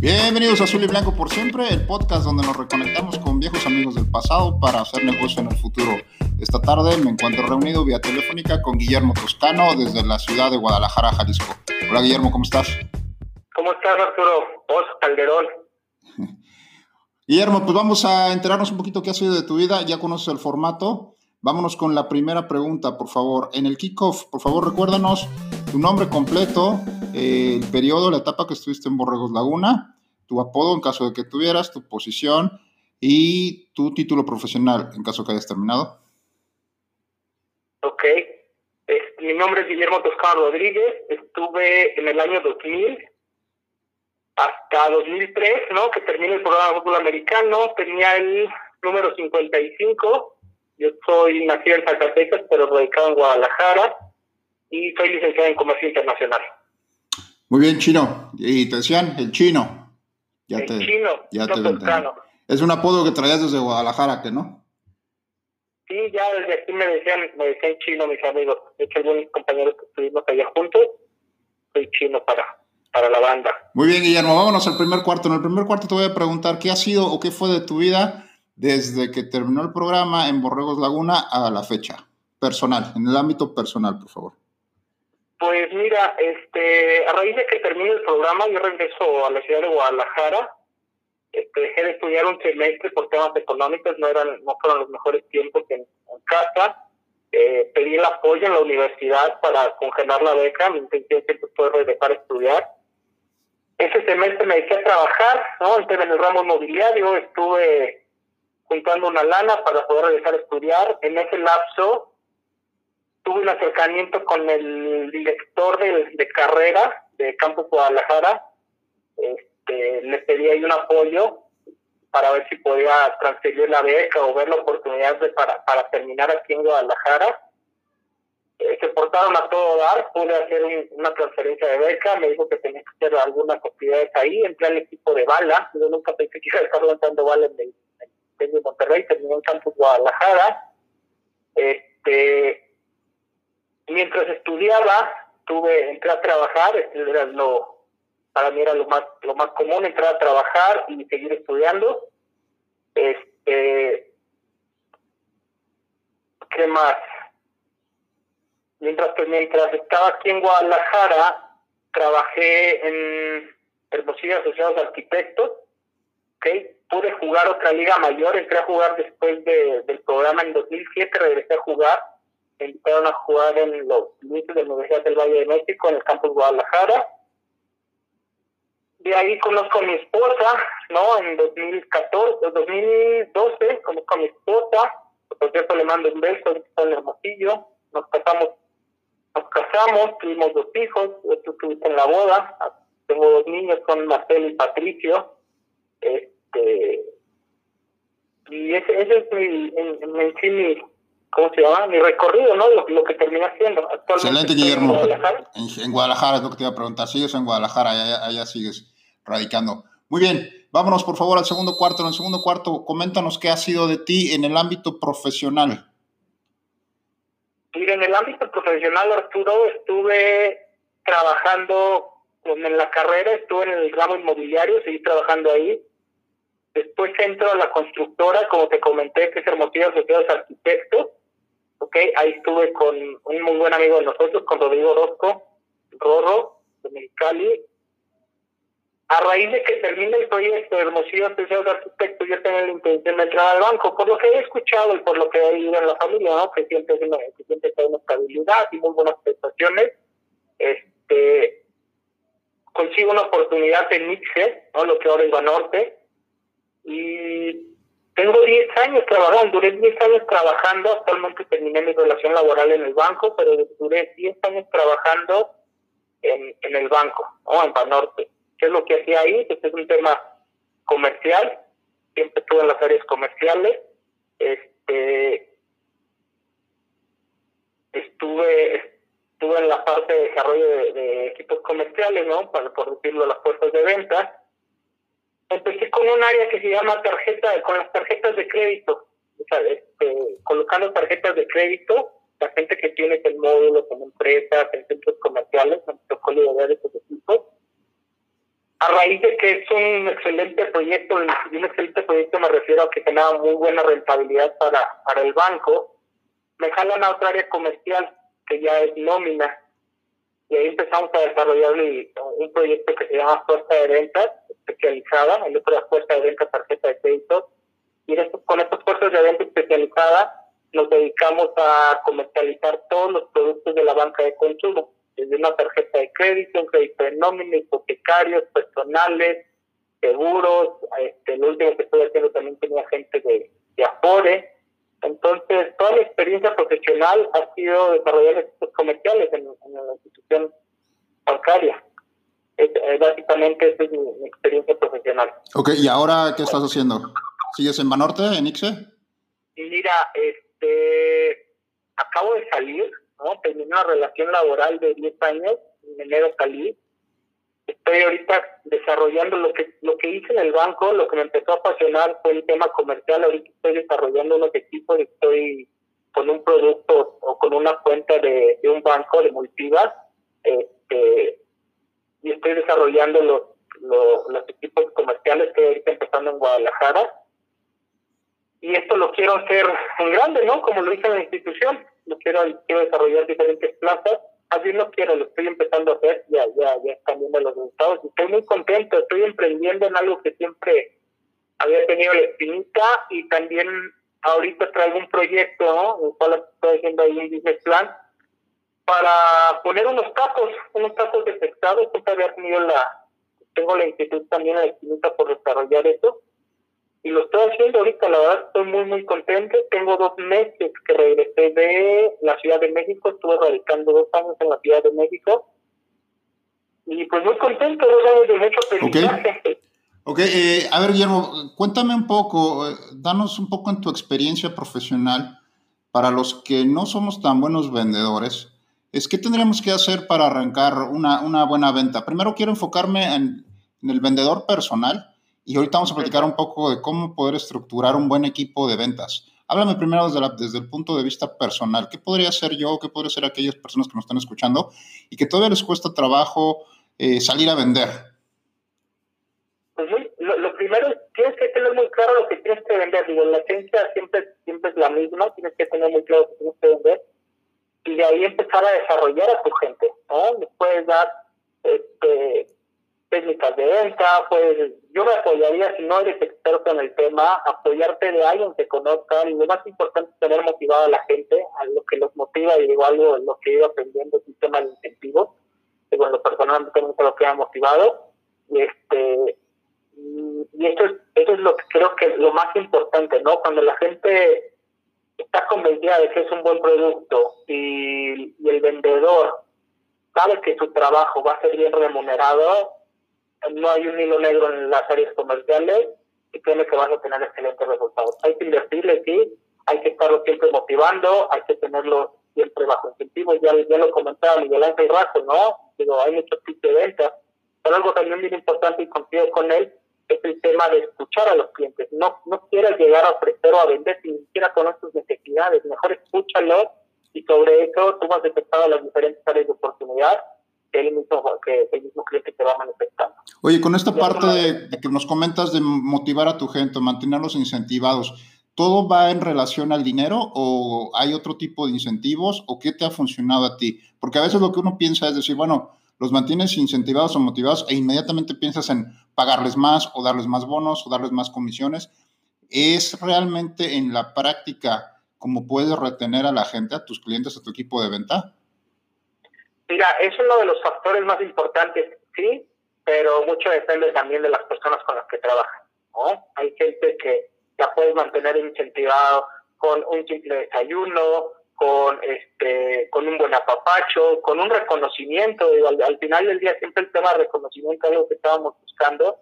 Bienvenidos a Azul y Blanco por siempre, el podcast donde nos reconectamos con viejos amigos del pasado para hacer negocio en el futuro. Esta tarde me encuentro reunido vía telefónica con Guillermo Toscano desde la ciudad de Guadalajara, Jalisco. Hola Guillermo, ¿cómo estás? ¿Cómo estás Arturo? Vos, Calderón. Guillermo, pues vamos a enterarnos un poquito qué ha sido de tu vida, ya conoces el formato. Vámonos con la primera pregunta, por favor. En el kickoff, por favor, recuérdanos tu nombre completo, el periodo, la etapa que estuviste en Borregos Laguna, tu apodo en caso de que tuvieras, tu posición y tu título profesional en caso que hayas terminado. Ok. mi nombre es Guillermo Toscano Rodríguez. Estuve en el año 2000 hasta 2003, ¿no? Que terminé el programa de fútbol americano. Tenía el número 55. Yo soy nacido en Zacatecas, pero radicado en Guadalajara. Y soy licenciado en Comercio Internacional. Muy bien, chino. Y te decían el chino. Ya el te, chino, ya te Es un apodo que traías desde Guadalajara, ¿que no? Sí, ya desde aquí me decían, me decían chino mis amigos. De hecho, algunos compañeros que estuvimos allá juntos, soy chino para, para la banda. Muy bien, Guillermo, vámonos al primer cuarto. En el primer cuarto te voy a preguntar qué ha sido o qué fue de tu vida desde que terminó el programa en Borregos Laguna a la fecha. Personal, en el ámbito personal, por favor. Pues mira, este, a raíz de que termine el programa, yo regreso a la ciudad de Guadalajara. Este, dejé de estudiar un semestre por temas económicos, no eran, no fueron los mejores tiempos en, casa. Eh, pedí el apoyo en la universidad para congelar la beca, mi intención siempre fue regresar a estudiar. Ese semestre me dediqué a trabajar, ¿no? Entré en el ramo inmobiliario, estuve juntando una lana para poder regresar a estudiar. En ese lapso tuve un acercamiento con el director de, de carrera de Campus Guadalajara. Este, le pedí ahí un apoyo para ver si podía transferir la beca o ver la oportunidad para, para terminar aquí en Guadalajara. Eh, se portaron a todo dar, pude hacer una transferencia de beca, me dijo que tenía que hacer algunas actividades ahí, entré al equipo de bala, yo nunca pensé que iba a estar lanzando bala en el, en Monterrey, terminé en Campus Guadalajara. Este, mientras estudiaba, tuve, entré a trabajar, era lo, para mí era lo más, lo más común, entrar a trabajar y seguir estudiando. Este, ¿qué más? Mientras, mientras estaba aquí en Guadalajara, trabajé en Hermosillo Asociados Arquitectos, ¿okay? Pude jugar otra liga mayor, entré a jugar después de, del programa en 2007, regresé a jugar me invitaron a jugar en los límites de la Universidad del Valle de México, en el campus Guadalajara. De ahí conozco a mi esposa, ¿no? En 2014, 2012 conozco a mi esposa, por cierto le mando un beso, está en Hermosillo, nos casamos, nos casamos, tuvimos dos hijos, tú estuviste en la boda, tengo dos niños, son Marcelo y Patricio, este, y ese, ese es mi, en, en sí mi, ¿cómo se llama? Mi recorrido, ¿no? Lo, que terminé haciendo. Excelente, Guillermo. En Guadalajara. es lo que te iba a preguntar. ¿Sigues en Guadalajara? Allá, allá sigues radicando. Muy bien. Vámonos, por favor, al segundo cuarto. En el segundo cuarto, coméntanos qué ha sido de ti en el ámbito profesional. Mira, en el ámbito profesional, Arturo, estuve trabajando en la carrera, estuve en el ramo inmobiliario, seguí trabajando ahí. Después entro a la constructora, como te comenté, que es Hermosillo Asociados Arquitectos ¿ok? Ahí estuve con un muy buen amigo de nosotros, con Rodrigo Orozco, Rorro, de Mexicali. A raíz de que termine el proyecto de Hermosillo Asociados Arquitectos, yo tenía la intención de entrar al banco, por lo que he escuchado y por lo que he oído en la familia, ¿no? Que siempre, que siempre una estabilidad y muy buenas prestaciones. Este, consigo una oportunidad en Mixe, ¿no? Lo que ahora es Banorte. Y tengo 10 años trabajando, duré 10 años trabajando, actualmente terminé mi relación laboral en el banco, pero duré 10 años trabajando en, en el banco, o en Banorte. ¿Qué es lo que hacía ahí? Pues es un tema comercial, siempre estuve en las áreas comerciales, este, estuve, estuve en la parte de desarrollo de, equipos comerciales, ¿no? Para, por decirlo, las fuerzas de venta. Empecé con un área que se llama tarjeta, con las tarjetas de crédito, o sea, este, colocando tarjetas de crédito, la gente que tiene el módulo con empresas, en centros comerciales, me tocó liderar esos equipos a raíz de que es un excelente proyecto, y un excelente proyecto me refiero a que tenía muy buena rentabilidad para, para el banco, me jalan a otra área comercial que ya es nómina. Y ahí empezamos a desarrollar un proyecto que se llama Fuerza de Ventas, especializada, el otro es Fuerza de Ventas Tarjeta de Crédito. Y con estos fuerzas de venta especializadas nos dedicamos a comercializar todos los productos de la banca de consumo desde una tarjeta de crédito, un crédito de nómina, hipotecarios, personales, seguros, este, lo último que estoy haciendo también tenía gente de, de Afore. Entonces, toda mi experiencia profesional ha sido desarrollar estos comerciales en, la institución bancaria. Eh, básicamente, esa es mi, experiencia profesional. Ok, ¿y ahora qué estás haciendo? ¿Sigues en Banorte, en ICSE? Mira, este, acabo de salir ¿no? Terminé una relación laboral de 10 años, en enero salí. Estoy ahorita desarrollando lo que lo que hice en el banco, lo que me empezó a apasionar fue el tema comercial. Ahorita estoy desarrollando unos equipos, estoy con un producto o con una cuenta de, un banco de multivas este, y estoy desarrollando los, los, equipos comerciales que ahorita empezando en Guadalajara. Y esto lo quiero hacer en grande, ¿no? Como lo hice en la institución no quiero, quiero desarrollar diferentes plazas, así no quiero, lo estoy empezando a hacer, ya, ya, ya están viendo los resultados. Estoy muy contento, estoy emprendiendo en algo que siempre había tenido la espinita y también ahorita traigo un proyecto, ¿no? El cual estoy haciendo ahí un business plan para poner unos tacos, unos tacos de pescado. Había tenido la, tengo la inquietud también la espinita por desarrollar eso y lo estoy haciendo ahorita, la verdad estoy muy muy contento. Tengo dos meses que regresé de la Ciudad de México, estuve radicando dos años en la Ciudad de México y pues muy contento, dos años de mucho aprendizaje. Ok, eh, a ver Guillermo, cuéntame un poco, eh, danos un poco en tu experiencia profesional para los que no somos tan buenos vendedores. Es qué tendríamos que hacer para arrancar una, una buena venta. Primero quiero enfocarme en, en el vendedor personal y ahorita vamos a platicar un poco de cómo poder estructurar un buen equipo de ventas. Háblame primero desde, desde el punto de vista personal. ¿Qué podría ser yo? ¿Qué podría ser aquellas personas que nos están escuchando y que todavía les cuesta trabajo eh, salir a vender? Pues lo, primero es tienes que tener muy claro lo que tienes que vender. Digo, la esencia siempre, siempre es la misma, tienes que tener muy claro lo que tienes que vender y de ahí empezar a desarrollar a tu gente. ¿no? Les puedes dar este, técnicas de venta, pues yo me apoyaría, si no eres experto en el tema, apoyarte de alguien que conozca, y lo más importante es tener motivado a la gente, a lo que los motiva, y digo algo, lo que he ido aprendiendo es un tema de incentivos, que bueno, personalmente nunca lo que ha motivado, y este y eso es, eso es lo que creo que es lo más importante, ¿no? Cuando la gente está convencida de que es un buen producto y el vendedor sabe que su trabajo va a ser bien remunerado, no hay un hilo negro en las áreas comerciales y créeme que vas a tener excelentes resultados. Hay que invertirle, sí, hay que estarlo siempre motivando, hay que tenerlo siempre bajo incentivo. Ya, ya lo comentaba Miguel Ángel Razo, ¿no? Digo, hay muchos tipos de ventas, pero algo también muy importante y confío con él es el tema de escuchar a los clientes. No, no quieras llegar a ofrecer o a vender ni siquiera conoces sus necesidades. Mejor escúchalo y sobre eso tú vas detectando las diferentes áreas de oportunidad el mismo, que el mismo cliente te va manifestando. Oye, con esta parte de, que nos comentas de motivar a tu gente, mantenerlos incentivados, ¿todo va en relación al dinero o hay otro tipo de incentivos o qué te ha funcionado a ti? Porque a veces lo que uno piensa es decir, bueno, los mantienes incentivados o motivados e inmediatamente piensas en pagarles más o darles más bonos o darles más comisiones. ¿Es realmente en la práctica cómo puedes retener a la gente, a tus clientes, a tu equipo de venta? Mira, es uno de los factores más importantes, sí, pero mucho depende también de las personas con las que trabajan. ¿no? Hay gente que ya puedes mantener incentivado con un simple desayuno, con este con un buen apapacho, con un reconocimiento. al, final del día siempre el tema de reconocimiento es algo que estábamos buscando.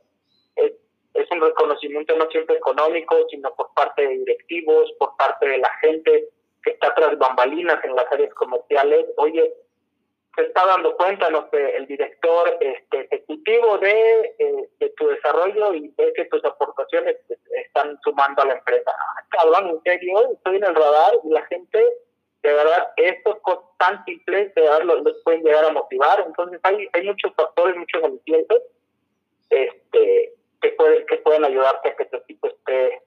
Es un reconocimiento no siempre económico, sino por parte de directivos, por parte de la gente que está tras bambalinas en las áreas comerciales. Oye, se está dando cuenta no sé, el director este, ejecutivo de, eh, de, tu desarrollo y ve que tus aportaciones están sumando a la empresa. Ah, cabrón, en serio, estoy en el radar y la gente de verdad, estos cosas tan simples, de verdad, los, pueden llegar a motivar. Entonces, hay, hay muchos factores, muchos alicientes este, que, pueden, que pueden ayudarte a que tu equipo esté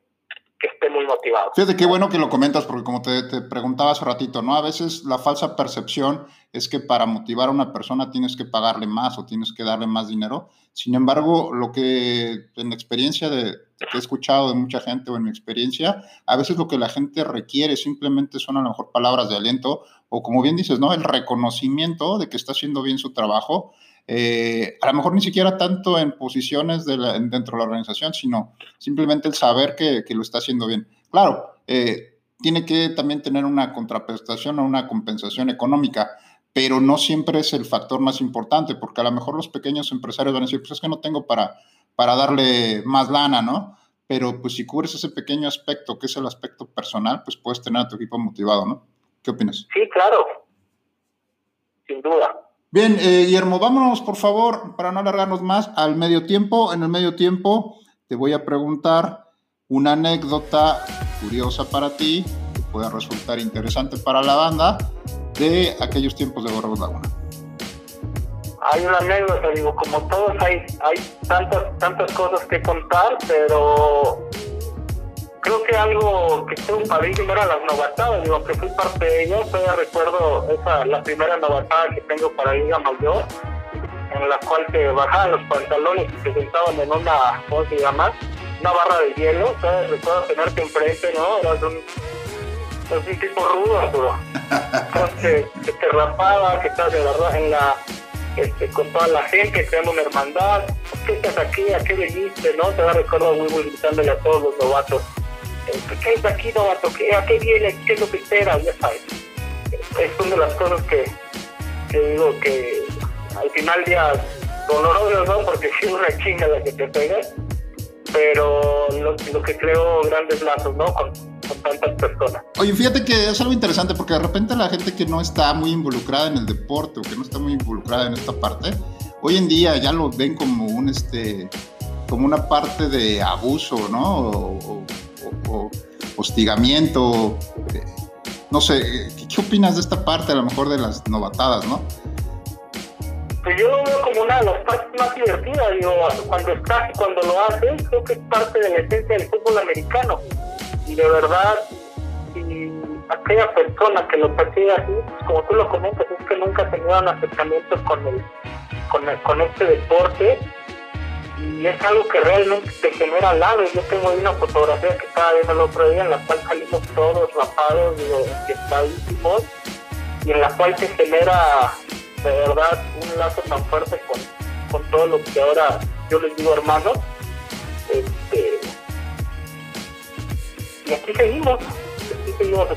que esté muy motivado. Fíjate qué bueno que lo comentas, porque como te, te, preguntaba hace ratito, ¿no? A veces la falsa percepción es que para motivar a una persona tienes que pagarle más o tienes que darle más dinero. Sin embargo, lo que en la experiencia de, que he escuchado de mucha gente o en mi experiencia, a veces lo que la gente requiere simplemente son a lo mejor palabras de aliento o como bien dices, ¿no? El reconocimiento de que está haciendo bien su trabajo eh, a lo mejor ni siquiera tanto en posiciones de dentro de la organización, sino simplemente el saber que, lo está haciendo bien. Claro, eh, tiene que también tener una contraprestación o una compensación económica, pero no siempre es el factor más importante, porque a lo mejor los pequeños empresarios van a decir, pues es que no tengo para, para darle más lana, ¿no? Pero pues si cubres ese pequeño aspecto, que es el aspecto personal, pues puedes tener a tu equipo motivado, ¿no? ¿Qué opinas? Sí, claro, sin duda. Bien, eh, Guillermo, vámonos por favor, para no alargarnos más, al medio tiempo. En el medio tiempo te voy a preguntar una anécdota curiosa para ti, que pueda resultar interesante para la banda, de aquellos tiempos de Borregos Laguna. Hay una anécdota, digo, como todos hay, hay tantas, tantas cosas que contar, pero creo que algo que fue un paradigma era las novatadas, digo, que fui parte de ellas, todavía recuerdo esa, la primera novatada que tengo para Liga Mayor, en la cual te bajaban los pantalones y te sentaban en una, ¿cómo se llama? Una barra de hielo, ¿sabes? Recuerdo tenerte enfrente, ¿no? Eras un, eras un tipo rudo, Arturo. Entonces, que te rapaba, que estás de verdad en la, este, con toda la gente, creando una hermandad. ¿Qué estás aquí? ¿A qué viniste? ¿No? Te recuerdo muy, muy gritándole a todos los novatos ¿qué es aquí, novato? ¿A qué viene? ¿Qué es lo que espera? Ya sabes. Es una de las cosas que, que digo que al final ya doloroso, ¿no? Porque sí es una chinga la que te pegas, pero lo, que creo grandes lazos, ¿no? Con, tantas personas. Oye, fíjate que es algo interesante porque de repente la gente que no está muy involucrada en el deporte o que no está muy involucrada en esta parte, hoy en día ya lo ven como un este como una parte de abuso, ¿no? Hostigamiento. Eh, no sé, ¿qué, opinas de esta parte a lo mejor de las novatadas, no? Pues yo lo veo como una de las partes más divertidas, digo, cuando estás y cuando lo haces, creo que es parte de la esencia del fútbol americano. Y de verdad, si aquella persona que lo percibe así, pues como tú lo comentas, es que nunca ha tenido un acercamiento con el, con, el, con este deporte y es algo que realmente te genera lado. Yo tengo una fotografía que estaba viendo el otro día en la cual salimos todos rapados, digo, estadísimos, y en la cual se genera de verdad un lazo tan fuerte con, con todo lo que ahora yo les digo hermanos. Este, y aquí seguimos, aquí seguimos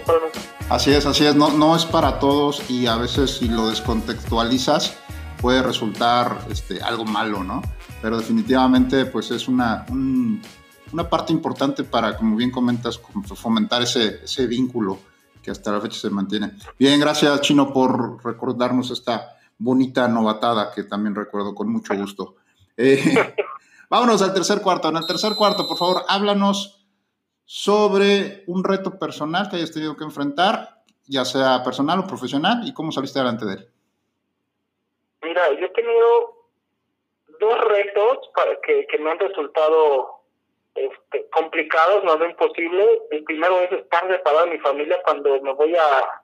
Así es, así es, no, no es para todos y a veces si lo descontextualizas puede resultar este, algo malo, ¿no? Pero definitivamente pues es una, una parte importante para, como bien comentas, fomentar ese, ese vínculo que hasta la fecha se mantiene. Bien, gracias Chino por recordarnos esta bonita novatada que también recuerdo con mucho gusto. Eh, vámonos al tercer cuarto. En el tercer cuarto, por favor, háblanos sobre un reto personal que hayas tenido que enfrentar, ya sea personal o profesional, y cómo saliste delante de él. Mira, yo he tenido para que, me han resultado este, complicados, no es imposible. El primero es estar separado de mi familia cuando me voy a,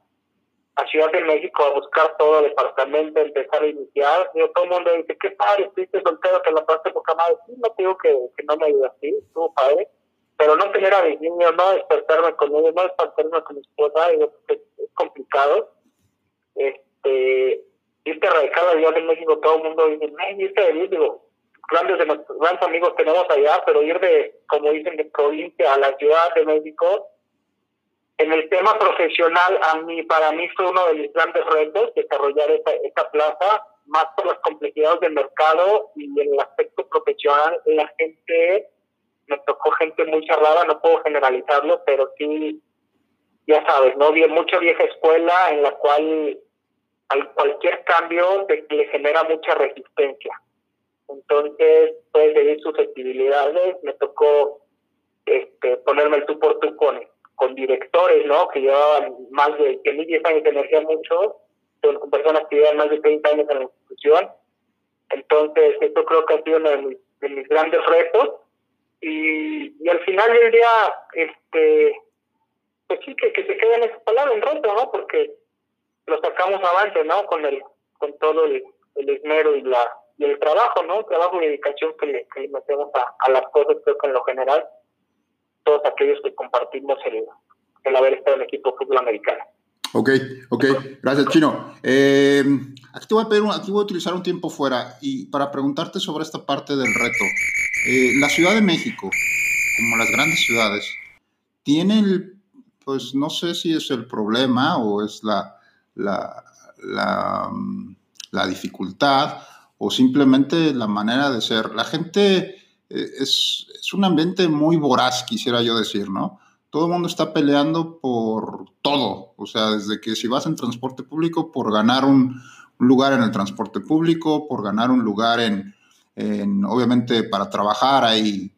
a Ciudad de México a buscar todo el departamento, empezar a iniciar. Yo, todo el mundo dice, qué padre, estuviste soltero, que la pasaste poca madre. Sí, no digo que, no me ayuda así, estuvo padre. Pero no tener a mis niños, no despertarme con ellos, no despertarme con mi esposa, es, es complicado. Este, irte radical allá de México, todo el mundo dice, me irte de digo, grandes, de nuestros, grandes amigos tenemos allá, pero ir de, como dicen, de provincia a la Ciudad de México, En el tema profesional, a mí, para mí fue uno de mis grandes retos desarrollar esta, esta plaza, más por las complejidades del mercado y en el aspecto profesional, la gente, me tocó gente muy cerrada, no puedo generalizarlo, pero sí, ya sabes, ¿no? Mucha vieja escuela en la cual al cualquier cambio le genera mucha resistencia. Entonces, puede seguir susceptibilidades. Me tocó este, ponerme el tú por tú con, con directores, ¿no? Que llevaban más de que 10 años de energía mucho, con personas que llevan más de 30 años en la institución. Entonces, esto creo que ha sido uno de mis, de mis grandes retos. Y, y, al final del día, este, pues sí, que, que se queden esas palabras en reto, ¿no? Porque lo sacamos avante, ¿no? Con el con todo el, el esmero y la y el trabajo, ¿no? Trabajo y dedicación que le, que le metemos a, a, las cosas, creo que en lo general, todos aquellos que compartimos el, el haber estado en el equipo fútbol americano. Ok, ok, gracias Chino. Eh, aquí te voy a pedir, aquí voy a utilizar un tiempo fuera y para preguntarte sobre esta parte del reto. Eh, la Ciudad de México, como las grandes ciudades, tiene el, pues no sé si es el problema o es la, la, la, la dificultad o simplemente la manera de ser. La gente eh, es, es, un ambiente muy voraz, quisiera yo decir, ¿no? Todo el mundo está peleando por todo, o sea, desde que si vas en transporte público, por ganar un, lugar en el transporte público, por ganar un lugar en, en, obviamente, para trabajar, hay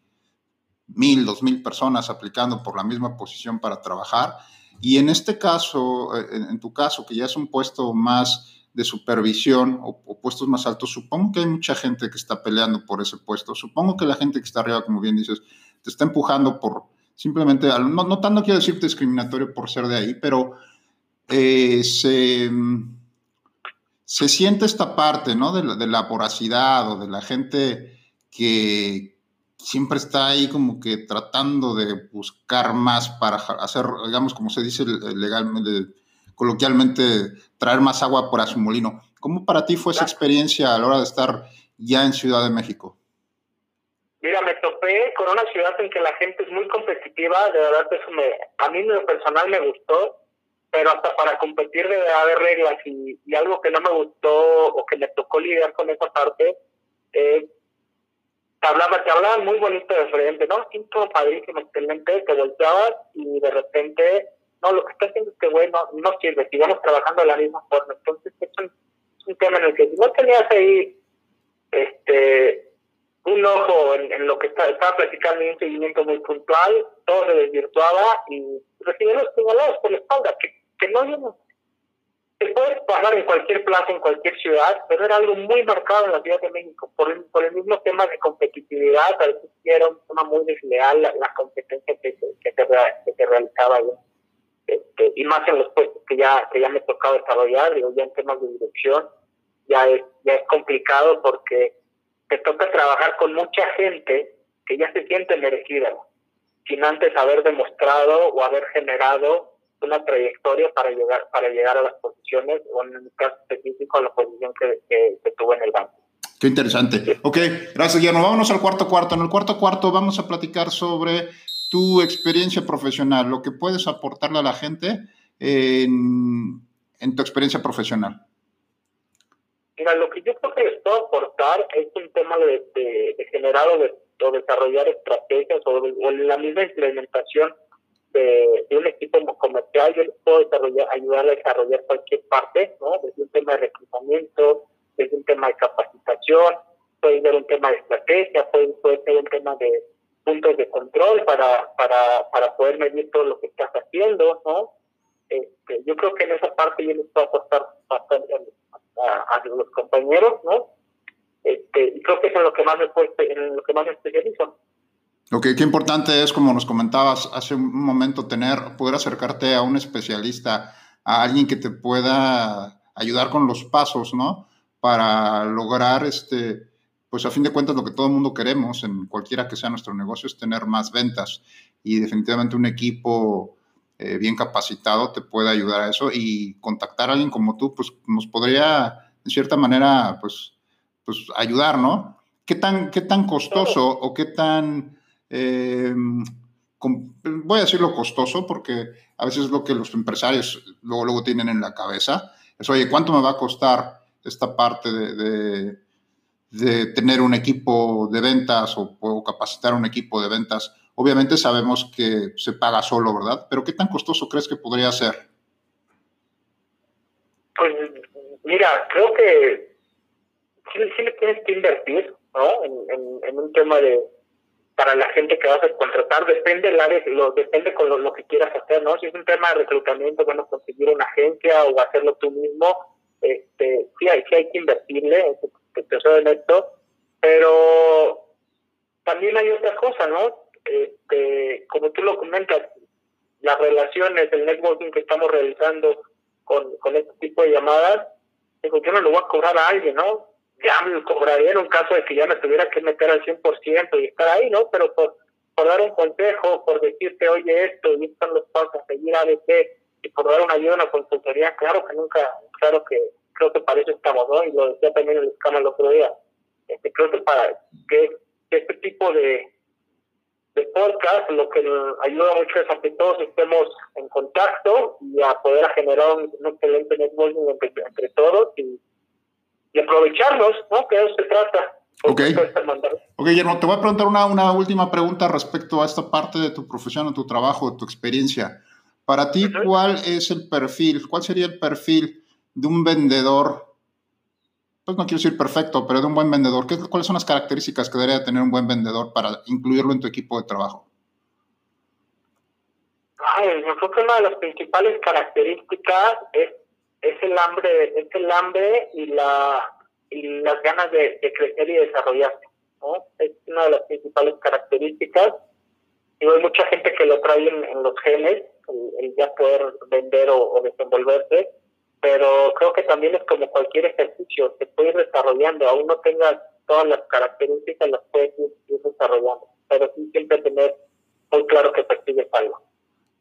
mil, dos mil personas aplicando por la misma posición para trabajar. Y en este caso, en, en tu caso, que ya es un puesto más de supervisión o, puestos más altos, supongo que hay mucha gente que está peleando por ese puesto. Supongo que la gente que está arriba, como bien dices, te está empujando por simplemente, no, no tanto quiero decir discriminatorio por ser de ahí, pero eh, se, se, siente esta parte, ¿no? De la voracidad o de la gente que siempre está ahí como que tratando de buscar más para hacer, digamos, como se dice legalmente, coloquialmente, traer más agua por a su molino. ¿Cómo para ti fue esa experiencia a la hora de estar ya en Ciudad de México? Mira, me topé con una ciudad en que la gente es muy competitiva, de verdad eso me, a mí en lo personal me gustó, pero hasta para competir debe haber reglas y, y, algo que no me gustó o que me tocó lidiar con esa parte, eh, te, hablaba, te hablaban muy bonito de frente, ¿no? Sí, todo padrísimo, excelente, te volteabas y de repente no, lo que está haciendo este güey no, no sirve, sigamos trabajando de la misma forma. Entonces, es un, un tema en el que si no tenías ahí este un ojo en, lo que está, estaba platicando y un seguimiento muy puntual, todo se desvirtuaba y recibía los señalados por la espalda, que, que no no, se puede pasar en cualquier plaza, en cualquier ciudad, pero era algo muy marcado en la Ciudad de México, por el, por el mismo tema de competitividad, a veces era un tema muy desleal la, la que, que, que, se, que realizaba. Este, y más en los puestos que ya, que ya me tocado desarrollar, digo, ya en temas de dirección, ya es, ya es complicado porque te toca trabajar con mucha gente que ya se siente merecida, sin antes haber demostrado o haber generado una trayectoria para llegar, para llegar a las posiciones, o en el caso específico a la posición que, que, que tuvo en el banco. Qué interesante. Ok, gracias, Guillermo. Vámonos al cuarto cuarto. En el cuarto cuarto vamos a platicar sobre tu experiencia profesional, lo que puedes aportarle a la gente en, en tu experiencia profesional. Mira, lo que yo creo que les puedo aportar es un tema de, de, generar o, de, desarrollar estrategias o, o, la misma implementación de, de, un equipo comercial. Yo les puedo desarrollar, ayudar a desarrollar cualquier parte, ¿no? Desde un tema de reclutamiento, desde un tema de capacitación, puede ser un tema de estrategia, puede, puede ser un tema de puntos de control para, para, para poder medir todo lo que estás haciendo, ¿no? Este, yo creo que en esa parte yo les puedo aportar bastante a, a, a los compañeros, ¿no? Este, y creo que es en lo que más me, puede, en lo que más me especializo. Ok, qué importante es, como nos comentabas hace un momento, tener, poder acercarte a un especialista, a alguien que te pueda ayudar con los pasos, ¿no? Para lograr este, pues a fin de cuentas lo que todo el mundo queremos en cualquiera que sea nuestro negocio es tener más ventas y definitivamente un equipo eh, bien capacitado te puede ayudar a eso y contactar a alguien como tú pues nos podría de cierta manera pues, pues ayudar, ¿no? ¿Qué tan, qué tan costoso o qué tan, eh, voy a decirlo costoso, porque a veces es lo que los empresarios luego, luego tienen en la cabeza. Es, oye, ¿cuánto me va a costar esta parte de, tener un equipo de ventas o, capacitar un equipo de ventas? Obviamente sabemos que se paga solo, ¿verdad? Pero ¿qué tan costoso crees que podría ser? Pues mira, creo que sí, sí le tienes que invertir, ¿no? En, un tema de para la gente que vas a contratar, depende el área, lo, depende con lo, que quieras hacer, ¿no? Si es un tema de reclutamiento, bueno, conseguir una agencia o hacerlo tú mismo, este, sí hay, sí hay que invertirle, que te soy honesto, pero también hay otra cosa, ¿no? Este, como tú lo comentas, las relaciones, el networking que estamos realizando con, con este tipo de llamadas, digo, yo no lo voy a cobrar a alguien, ¿no? Ya me lo cobraría en un caso de que ya me tuviera que meter al 100% y estar ahí, ¿no? Pero por, por dar un consejo, por decirte, oye, esto, y están los pasos seguir ABC, y por dar una ayuda, una consultoría, claro que nunca, claro que creo que para eso estamos, ¿no? Y lo decía también el escama el otro día. Este, creo que para que este tipo de, de podcast, lo que nos ayuda mucho es a que todos estemos en contacto y a poder generar un, excelente networking entre, entre todos y, y, aprovecharnos, ¿no? Que eso se trata. Ok. Ok, Guillermo, te voy a preguntar una, una última pregunta respecto a esta parte de tu profesión, de tu trabajo, de tu experiencia. Para ti, ¿cuál es el perfil? ¿Cuál sería el perfil de un vendedor pues no quiero decir perfecto, pero de un buen vendedor. ¿Qué, ¿Cuáles son las características que debería tener un buen vendedor para incluirlo en tu equipo de trabajo? Ay, yo creo que una de las principales características es, es el hambre, es el hambre y la y las ganas de, crecer y desarrollarse, ¿no? Es una de las principales características. Y hay mucha gente que lo trae en, los genes, el, ya poder vender o, o desenvolverse pero creo que también es como cualquier ejercicio, se puede desarrollando, aún no tengas todas las características, las puedes ir, desarrollando, pero sí siempre tener muy claro que persigues algo.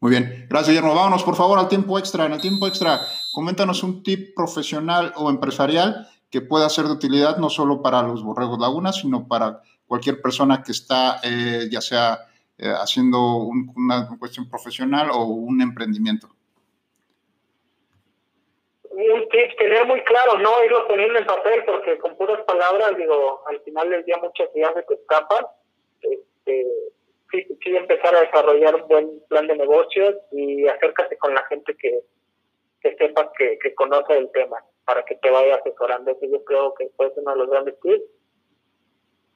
Muy bien, gracias Guillermo. Vámonos por favor al tiempo extra. En el tiempo extra, coméntanos un tip profesional o empresarial que pueda ser de utilidad no solo para los borregos lagunas, sino para cualquier persona que está eh, ya sea eh, haciendo una cuestión profesional o un emprendimiento un tip, tener muy claro, no irlo poniendo en papel, porque con puras palabras, digo, al final del día muchas ideas se te escapan. Este, sí, sí, empezar a desarrollar un buen plan de negocios y acércate con la gente que, que sepas que, que conoce el tema, para que te vaya asesorando. Eso yo creo que ser uno de los grandes tips.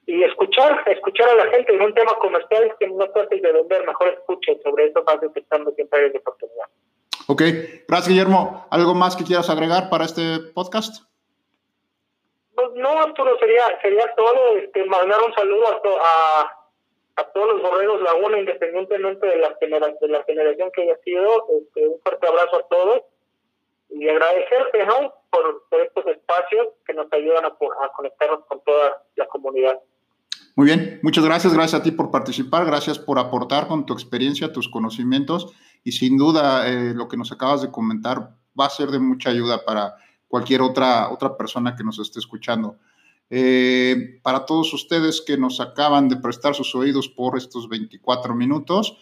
Y escuchar, escuchar a la gente en un tema comercial que no trates de vender, mejor escuche, sobre eso vas detectando siempre hay de oportunidad. Ok, gracias Guillermo. ¿Algo más que quieras agregar para este podcast? Pues no, Arturo, sería, sería todo. Este, mandar un saludo a, a, todos los borregos Laguna, independientemente de la, de la generación que haya sido. Este, un fuerte abrazo a todos y agradecerte ¿no? por, por estos espacios que nos ayudan a, a conectarnos con toda la comunidad. Muy bien, muchas gracias, gracias a ti por participar, gracias por aportar con tu experiencia, tus conocimientos y sin duda eh, lo que nos acabas de comentar va a ser de mucha ayuda para cualquier otra, otra persona que nos esté escuchando. Eh, para todos ustedes que nos acaban de prestar sus oídos por estos 24 minutos,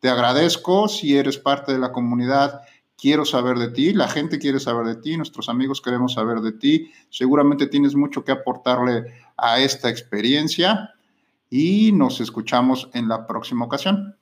te agradezco. Si eres parte de la comunidad quiero saber de ti, la gente quiere saber de ti, nuestros amigos queremos saber de ti, seguramente tienes mucho que aportarle a esta experiencia. Y nos escuchamos en la próxima ocasión.